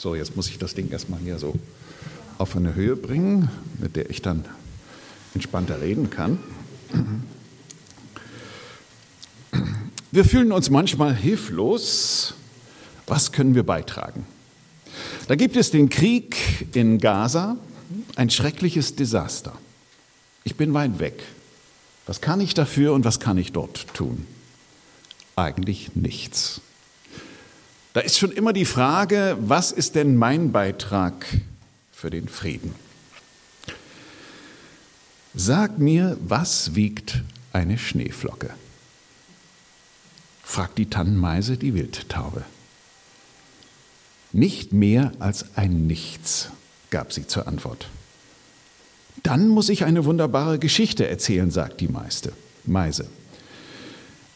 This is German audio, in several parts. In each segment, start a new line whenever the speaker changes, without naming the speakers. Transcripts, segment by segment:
So, jetzt muss ich das Ding erstmal hier so auf eine Höhe bringen, mit der ich dann entspannter reden kann. Wir fühlen uns manchmal hilflos. Was können wir beitragen? Da gibt es den Krieg in Gaza, ein schreckliches Desaster. Ich bin weit weg. Was kann ich dafür und was kann ich dort tun? Eigentlich nichts. Da ist schon immer die Frage, was ist denn mein Beitrag für den Frieden? Sag mir, was wiegt eine Schneeflocke? fragt die Tannenmeise die Wildtaube. Nicht mehr als ein Nichts, gab sie zur Antwort. Dann muss ich eine wunderbare Geschichte erzählen, sagt die Meiste, Meise.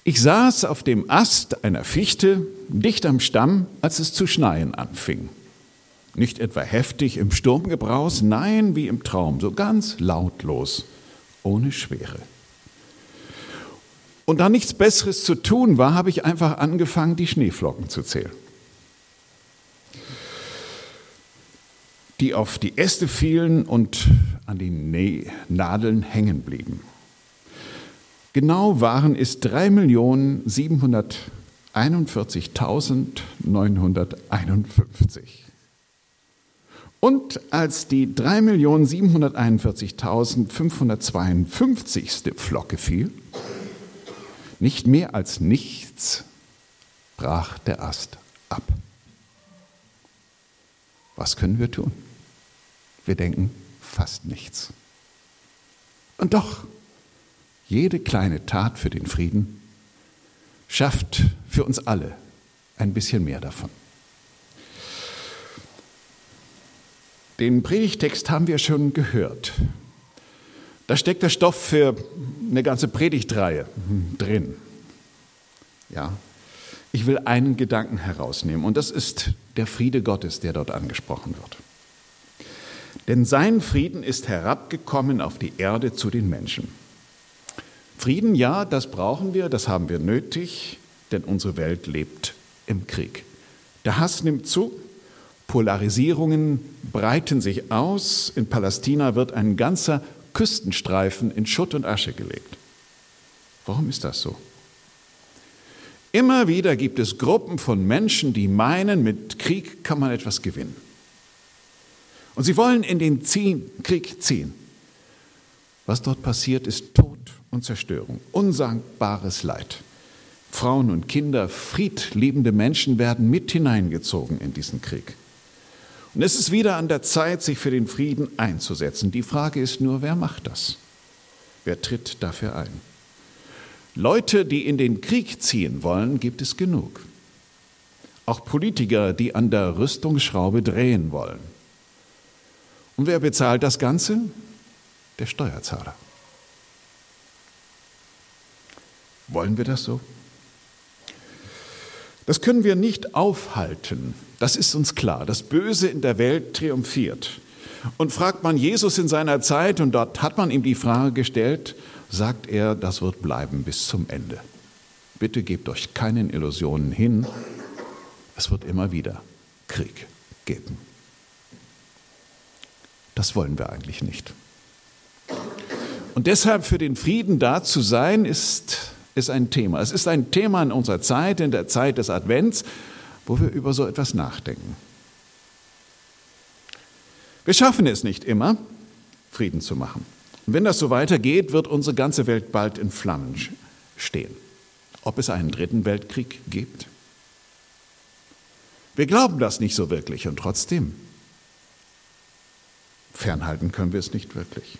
Ich saß auf dem Ast einer Fichte, dicht am Stamm, als es zu schneien anfing. Nicht etwa heftig im Sturmgebraus, nein, wie im Traum, so ganz lautlos, ohne Schwere. Und da nichts Besseres zu tun war, habe ich einfach angefangen, die Schneeflocken zu zählen. Die auf die Äste fielen und an den Nadeln hängen blieben. Genau waren es 3.741.951. Und als die 3.741.552. Flocke fiel, nicht mehr als nichts, brach der Ast ab. Was können wir tun? Wir denken fast nichts. Und doch, jede kleine Tat für den Frieden schafft für uns alle ein bisschen mehr davon. Den Predigtext haben wir schon gehört. Da steckt der Stoff für eine ganze Predigtreihe drin. Ja. Ich will einen Gedanken herausnehmen und das ist der Friede Gottes, der dort angesprochen wird. Denn sein Frieden ist herabgekommen auf die Erde zu den Menschen. Frieden, ja, das brauchen wir, das haben wir nötig, denn unsere Welt lebt im Krieg. Der Hass nimmt zu, Polarisierungen breiten sich aus. In Palästina wird ein ganzer Küstenstreifen in Schutt und Asche gelegt. Warum ist das so? Immer wieder gibt es Gruppen von Menschen, die meinen, mit Krieg kann man etwas gewinnen. Und sie wollen in den Krieg ziehen. Was dort passiert, ist Tod und Zerstörung, unsagbares Leid. Frauen und Kinder, friedliebende Menschen werden mit hineingezogen in diesen Krieg. Und es ist wieder an der Zeit, sich für den Frieden einzusetzen. Die Frage ist nur, wer macht das? Wer tritt dafür ein? Leute, die in den Krieg ziehen wollen, gibt es genug. Auch Politiker, die an der Rüstungsschraube drehen wollen. Und wer bezahlt das Ganze? Der Steuerzahler. Wollen wir das so? Das können wir nicht aufhalten. Das ist uns klar. Das Böse in der Welt triumphiert. Und fragt man Jesus in seiner Zeit, und dort hat man ihm die Frage gestellt, sagt er, das wird bleiben bis zum Ende. Bitte gebt euch keinen Illusionen hin. Es wird immer wieder Krieg geben. Das wollen wir eigentlich nicht. Und deshalb für den Frieden da zu sein, ist ist ein Thema. Es ist ein Thema in unserer Zeit, in der Zeit des Advents, wo wir über so etwas nachdenken. Wir schaffen es nicht immer, Frieden zu machen. Und wenn das so weitergeht, wird unsere ganze Welt bald in Flammen stehen. Ob es einen dritten Weltkrieg gibt? Wir glauben das nicht so wirklich und trotzdem fernhalten können wir es nicht wirklich.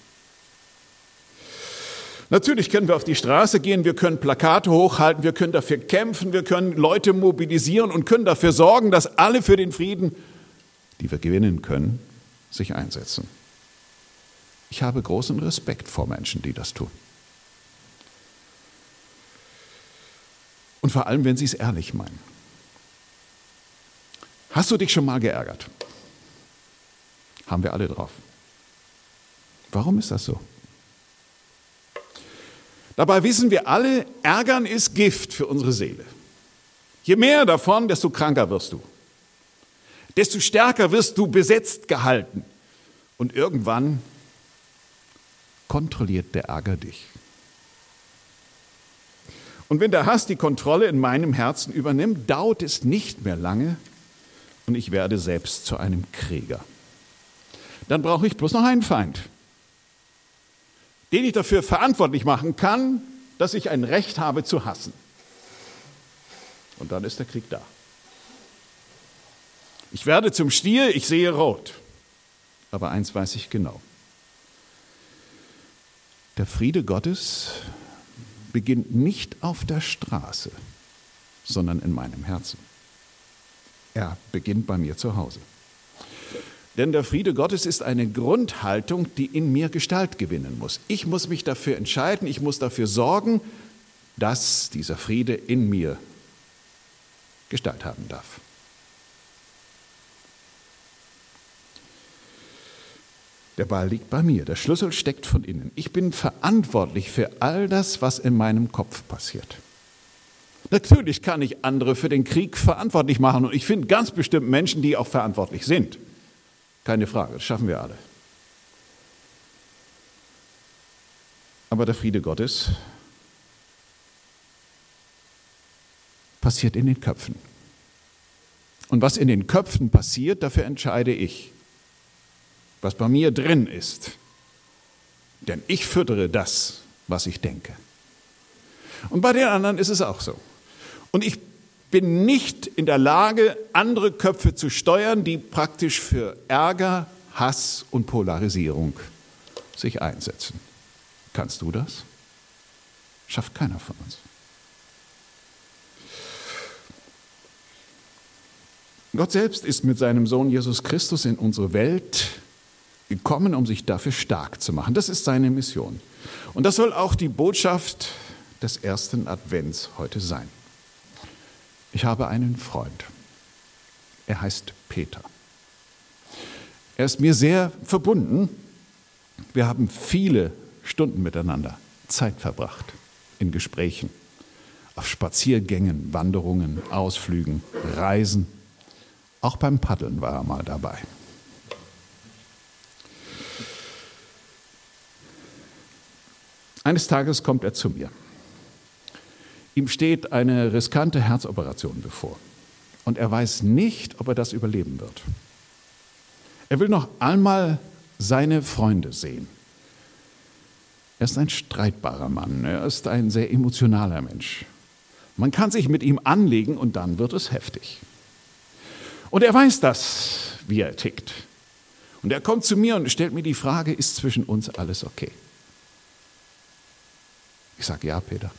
Natürlich können wir auf die Straße gehen, wir können Plakate hochhalten, wir können dafür kämpfen, wir können Leute mobilisieren und können dafür sorgen, dass alle für den Frieden, die wir gewinnen können, sich einsetzen. Ich habe großen Respekt vor Menschen, die das tun. Und vor allem, wenn sie es ehrlich meinen. Hast du dich schon mal geärgert? Haben wir alle drauf. Warum ist das so? Dabei wissen wir alle, Ärgern ist Gift für unsere Seele. Je mehr davon, desto kranker wirst du. desto stärker wirst du besetzt gehalten. Und irgendwann kontrolliert der Ärger dich. Und wenn der Hass die Kontrolle in meinem Herzen übernimmt, dauert es nicht mehr lange und ich werde selbst zu einem Krieger. Dann brauche ich bloß noch einen Feind, den ich dafür verantwortlich machen kann, dass ich ein Recht habe zu hassen. Und dann ist der Krieg da. Ich werde zum Stier, ich sehe rot. Aber eins weiß ich genau. Der Friede Gottes beginnt nicht auf der Straße, sondern in meinem Herzen. Er beginnt bei mir zu Hause. Denn der Friede Gottes ist eine Grundhaltung, die in mir Gestalt gewinnen muss. Ich muss mich dafür entscheiden, ich muss dafür sorgen, dass dieser Friede in mir Gestalt haben darf. Der Ball liegt bei mir, der Schlüssel steckt von innen. Ich bin verantwortlich für all das, was in meinem Kopf passiert. Natürlich kann ich andere für den Krieg verantwortlich machen und ich finde ganz bestimmt Menschen, die auch verantwortlich sind. Keine Frage, das schaffen wir alle. Aber der Friede Gottes passiert in den Köpfen. Und was in den Köpfen passiert, dafür entscheide ich was bei mir drin ist. Denn ich füttere das, was ich denke. Und bei den anderen ist es auch so. Und ich bin nicht in der Lage, andere Köpfe zu steuern, die praktisch für Ärger, Hass und Polarisierung sich einsetzen. Kannst du das? Schafft keiner von uns. Gott selbst ist mit seinem Sohn Jesus Christus in unsere Welt gekommen, um sich dafür stark zu machen. Das ist seine Mission. Und das soll auch die Botschaft des ersten Advents heute sein. Ich habe einen Freund. Er heißt Peter. Er ist mir sehr verbunden. Wir haben viele Stunden miteinander Zeit verbracht in Gesprächen, auf Spaziergängen, Wanderungen, Ausflügen, Reisen. Auch beim Paddeln war er mal dabei. Eines Tages kommt er zu mir. Ihm steht eine riskante Herzoperation bevor und er weiß nicht, ob er das überleben wird. Er will noch einmal seine Freunde sehen. Er ist ein streitbarer Mann, er ist ein sehr emotionaler Mensch. Man kann sich mit ihm anlegen und dann wird es heftig. Und er weiß das, wie er tickt. Und er kommt zu mir und stellt mir die Frage, ist zwischen uns alles okay? Ich sage ja, Peter.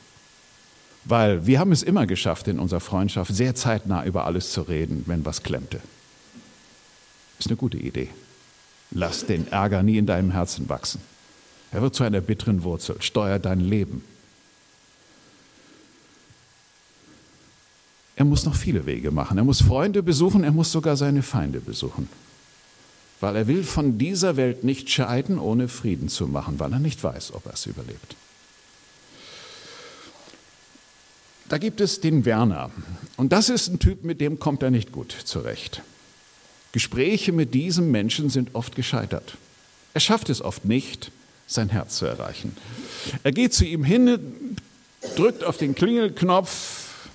Weil wir haben es immer geschafft, in unserer Freundschaft sehr zeitnah über alles zu reden, wenn was klemmte. Ist eine gute Idee. Lass den Ärger nie in deinem Herzen wachsen. Er wird zu einer bitteren Wurzel, steuert dein Leben. Er muss noch viele Wege machen. Er muss Freunde besuchen, er muss sogar seine Feinde besuchen. Weil er will von dieser Welt nicht scheiden, ohne Frieden zu machen, weil er nicht weiß, ob er es überlebt. Da gibt es den Werner. Und das ist ein Typ, mit dem kommt er nicht gut zurecht. Gespräche mit diesem Menschen sind oft gescheitert. Er schafft es oft nicht, sein Herz zu erreichen. Er geht zu ihm hin, drückt auf den Klingelknopf.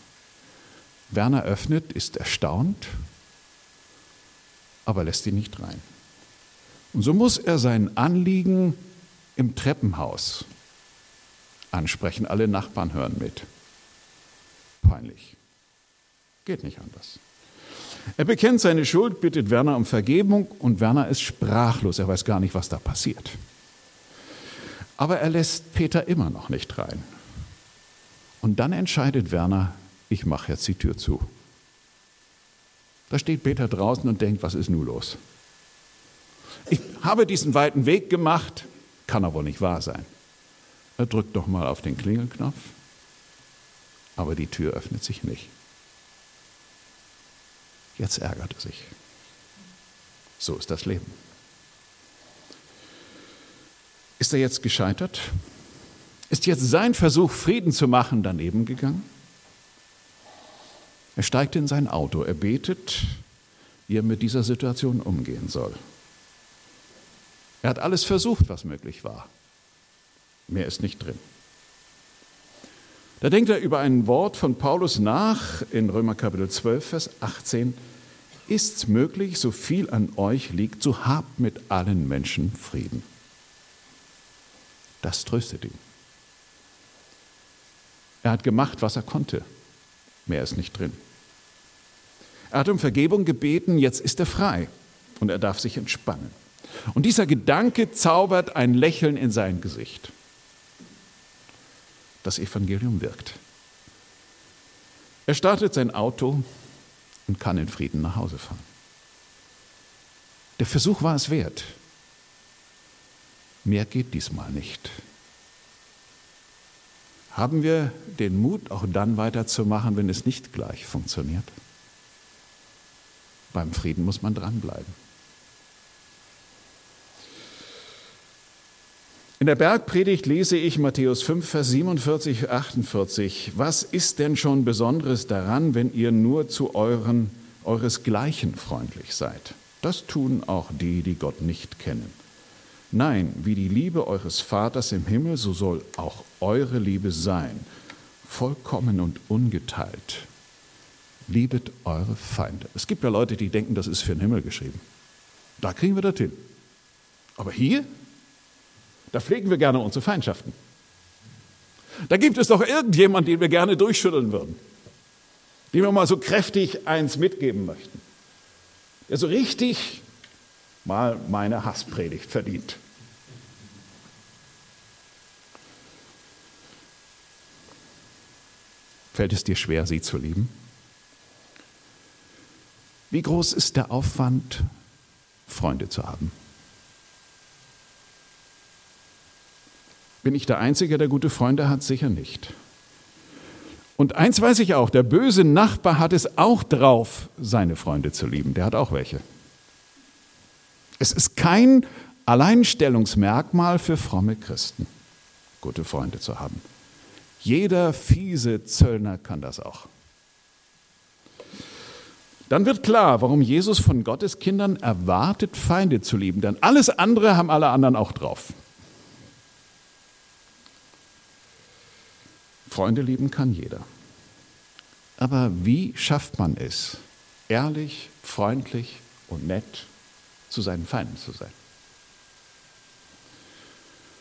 Werner öffnet, ist erstaunt, aber lässt ihn nicht rein. Und so muss er sein Anliegen im Treppenhaus ansprechen. Alle Nachbarn hören mit peinlich. Geht nicht anders. Er bekennt seine Schuld, bittet Werner um Vergebung und Werner ist sprachlos. Er weiß gar nicht, was da passiert. Aber er lässt Peter immer noch nicht rein. Und dann entscheidet Werner, ich mache jetzt die Tür zu. Da steht Peter draußen und denkt, was ist nun los? Ich habe diesen weiten Weg gemacht, kann aber nicht wahr sein. Er drückt doch mal auf den Klingelknopf aber die Tür öffnet sich nicht. Jetzt ärgert er sich. So ist das Leben. Ist er jetzt gescheitert? Ist jetzt sein Versuch, Frieden zu machen, daneben gegangen? Er steigt in sein Auto, er betet, ihr mit dieser Situation umgehen soll. Er hat alles versucht, was möglich war. Mehr ist nicht drin. Da denkt er über ein Wort von Paulus nach in Römer Kapitel 12, Vers 18. Ist's möglich, so viel an euch liegt, so habt mit allen Menschen Frieden. Das tröstet ihn. Er hat gemacht, was er konnte. Mehr ist nicht drin. Er hat um Vergebung gebeten, jetzt ist er frei und er darf sich entspannen. Und dieser Gedanke zaubert ein Lächeln in sein Gesicht. Das Evangelium wirkt. Er startet sein Auto und kann in Frieden nach Hause fahren. Der Versuch war es wert. Mehr geht diesmal nicht. Haben wir den Mut, auch dann weiterzumachen, wenn es nicht gleich funktioniert? Beim Frieden muss man dranbleiben. In der Bergpredigt lese ich Matthäus 5, Vers 47, 48. Was ist denn schon Besonderes daran, wenn ihr nur zu euren, euresgleichen freundlich seid? Das tun auch die, die Gott nicht kennen. Nein, wie die Liebe eures Vaters im Himmel, so soll auch eure Liebe sein, vollkommen und ungeteilt. Liebet eure Feinde. Es gibt ja Leute, die denken, das ist für den Himmel geschrieben. Da kriegen wir das hin. Aber hier, da pflegen wir gerne unsere Feindschaften. Da gibt es doch irgendjemand, den wir gerne durchschütteln würden, dem wir mal so kräftig eins mitgeben möchten, der so richtig mal meine Hasspredigt verdient. Fällt es dir schwer, sie zu lieben? Wie groß ist der Aufwand, Freunde zu haben? Bin ich der Einzige, der gute Freunde hat? Sicher nicht. Und eins weiß ich auch, der böse Nachbar hat es auch drauf, seine Freunde zu lieben. Der hat auch welche. Es ist kein Alleinstellungsmerkmal für fromme Christen, gute Freunde zu haben. Jeder fiese Zöllner kann das auch. Dann wird klar, warum Jesus von Gottes Kindern erwartet, Feinde zu lieben. Denn alles andere haben alle anderen auch drauf. Freunde lieben kann jeder. Aber wie schafft man es, ehrlich, freundlich und nett zu seinen Feinden zu sein?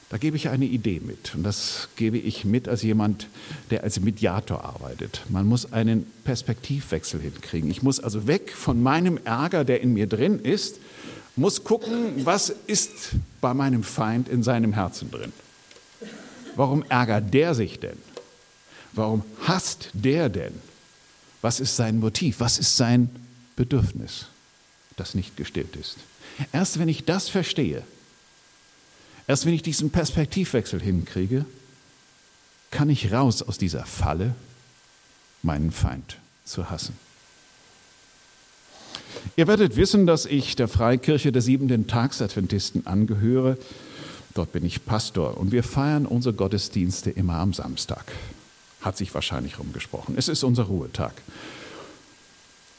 Da gebe ich eine Idee mit und das gebe ich mit als jemand, der als Mediator arbeitet. Man muss einen Perspektivwechsel hinkriegen. Ich muss also weg von meinem Ärger, der in mir drin ist, muss gucken, was ist bei meinem Feind in seinem Herzen drin. Warum ärgert der sich denn? Warum hasst der denn? Was ist sein Motiv? Was ist sein Bedürfnis, das nicht gestillt ist? Erst wenn ich das verstehe, erst wenn ich diesen Perspektivwechsel hinkriege, kann ich raus aus dieser Falle, meinen Feind zu hassen. Ihr werdet wissen, dass ich der Freikirche der siebenten Tagsadventisten angehöre. Dort bin ich Pastor und wir feiern unsere Gottesdienste immer am Samstag hat sich wahrscheinlich rumgesprochen. Es ist unser Ruhetag.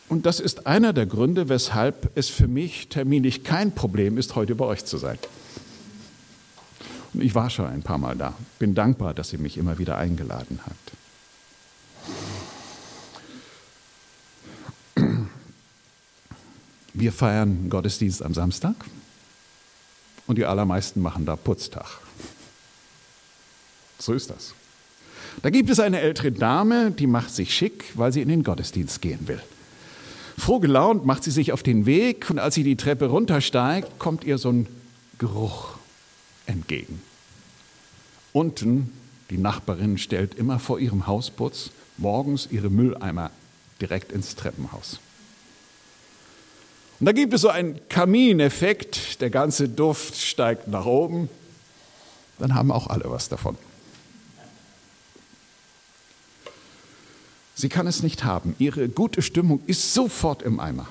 Und das ist einer der Gründe, weshalb es für mich terminlich kein Problem ist, heute bei euch zu sein. Und ich war schon ein paar Mal da. Bin dankbar, dass ihr mich immer wieder eingeladen habt. Wir feiern Gottesdienst am Samstag und die allermeisten machen da Putztag. So ist das. Da gibt es eine ältere Dame, die macht sich schick, weil sie in den Gottesdienst gehen will. Froh gelaunt macht sie sich auf den Weg und als sie die Treppe runtersteigt, kommt ihr so ein Geruch entgegen. Unten, die Nachbarin stellt immer vor ihrem Hausputz morgens ihre Mülleimer direkt ins Treppenhaus. Und da gibt es so einen Kamineffekt, der ganze Duft steigt nach oben, dann haben auch alle was davon. Sie kann es nicht haben. Ihre gute Stimmung ist sofort im Eimer.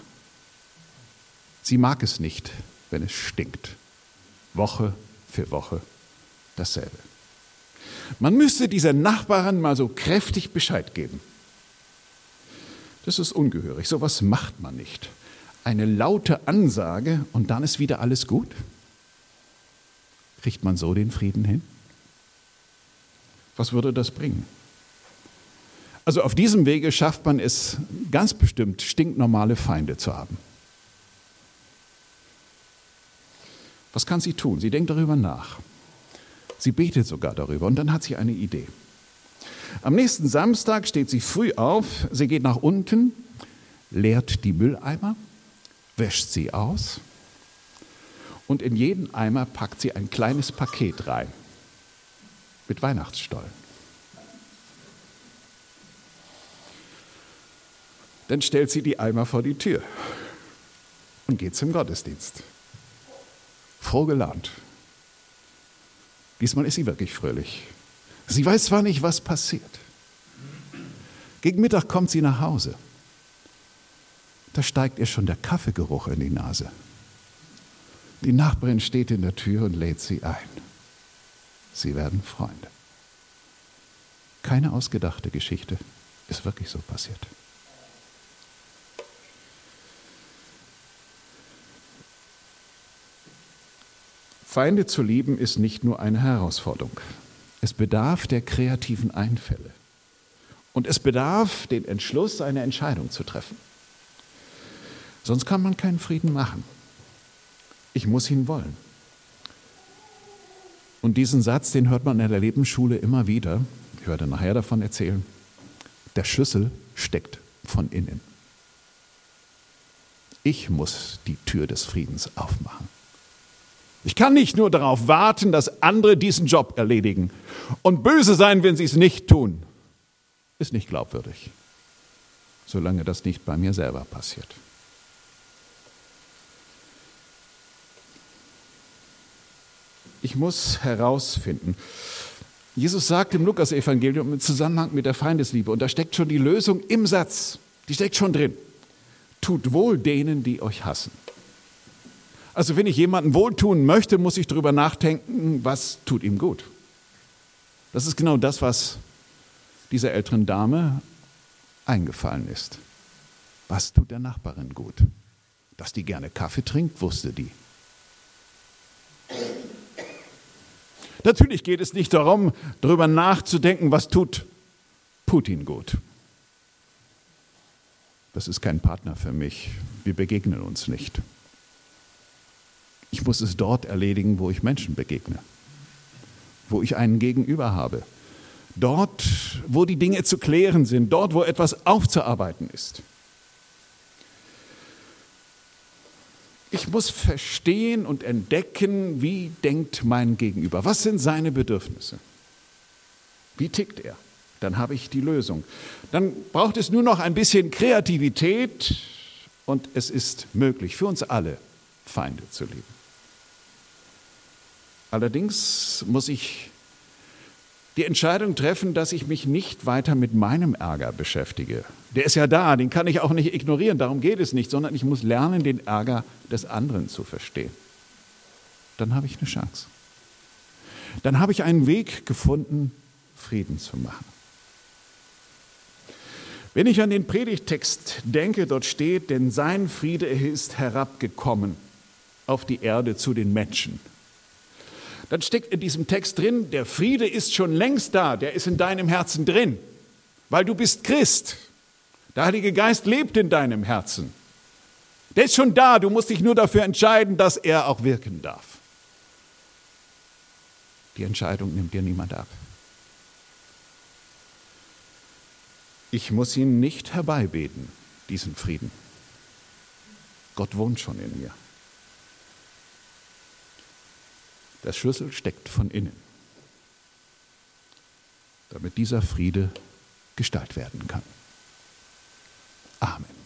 Sie mag es nicht, wenn es stinkt. Woche für Woche dasselbe. Man müsste dieser Nachbarin mal so kräftig Bescheid geben. Das ist ungehörig. So was macht man nicht. eine laute Ansage und dann ist wieder alles gut? Kriegt man so den Frieden hin? Was würde das bringen? Also auf diesem Wege schafft man es ganz bestimmt, stinknormale Feinde zu haben. Was kann sie tun? Sie denkt darüber nach. Sie betet sogar darüber und dann hat sie eine Idee. Am nächsten Samstag steht sie früh auf, sie geht nach unten, leert die Mülleimer, wäscht sie aus und in jeden Eimer packt sie ein kleines Paket rein mit Weihnachtsstollen. Dann stellt sie die Eimer vor die Tür und geht zum Gottesdienst. Froh gelaunt. Diesmal ist sie wirklich fröhlich. Sie weiß zwar nicht, was passiert. Gegen Mittag kommt sie nach Hause. Da steigt ihr schon der Kaffeegeruch in die Nase. Die Nachbarin steht in der Tür und lädt sie ein. Sie werden Freunde. Keine ausgedachte Geschichte, ist wirklich so passiert. Feinde zu lieben ist nicht nur eine Herausforderung. Es bedarf der kreativen Einfälle. Und es bedarf den Entschluss, eine Entscheidung zu treffen. Sonst kann man keinen Frieden machen. Ich muss ihn wollen. Und diesen Satz, den hört man in der Lebensschule immer wieder. Ich werde nachher davon erzählen. Der Schlüssel steckt von innen. Ich muss die Tür des Friedens aufmachen. Ich kann nicht nur darauf warten, dass andere diesen Job erledigen und böse sein, wenn sie es nicht tun. Ist nicht glaubwürdig, solange das nicht bei mir selber passiert. Ich muss herausfinden. Jesus sagt im Lukas-Evangelium im Zusammenhang mit der Feindesliebe, und da steckt schon die Lösung im Satz, die steckt schon drin. Tut wohl denen, die euch hassen. Also wenn ich jemandem wohltun möchte, muss ich darüber nachdenken, was tut ihm gut. Das ist genau das, was dieser älteren Dame eingefallen ist. Was tut der Nachbarin gut? Dass die gerne Kaffee trinkt, wusste die. Natürlich geht es nicht darum, darüber nachzudenken, was tut Putin gut. Das ist kein Partner für mich. Wir begegnen uns nicht. Ich muss es dort erledigen, wo ich Menschen begegne, wo ich einen Gegenüber habe. Dort, wo die Dinge zu klären sind, dort, wo etwas aufzuarbeiten ist. Ich muss verstehen und entdecken, wie denkt mein Gegenüber, was sind seine Bedürfnisse, wie tickt er. Dann habe ich die Lösung. Dann braucht es nur noch ein bisschen Kreativität und es ist möglich für uns alle, Feinde zu lieben. Allerdings muss ich die Entscheidung treffen, dass ich mich nicht weiter mit meinem Ärger beschäftige. Der ist ja da, den kann ich auch nicht ignorieren, darum geht es nicht, sondern ich muss lernen, den Ärger des anderen zu verstehen. Dann habe ich eine Chance. Dann habe ich einen Weg gefunden, Frieden zu machen. Wenn ich an den Predigtext denke, dort steht, denn sein Friede ist herabgekommen auf die Erde zu den Menschen dann steckt in diesem Text drin, der Friede ist schon längst da, der ist in deinem Herzen drin, weil du bist Christ. Der Heilige Geist lebt in deinem Herzen. Der ist schon da, du musst dich nur dafür entscheiden, dass er auch wirken darf. Die Entscheidung nimmt dir niemand ab. Ich muss ihn nicht herbeibeten, diesen Frieden. Gott wohnt schon in mir. Der Schlüssel steckt von innen, damit dieser Friede Gestalt werden kann. Amen.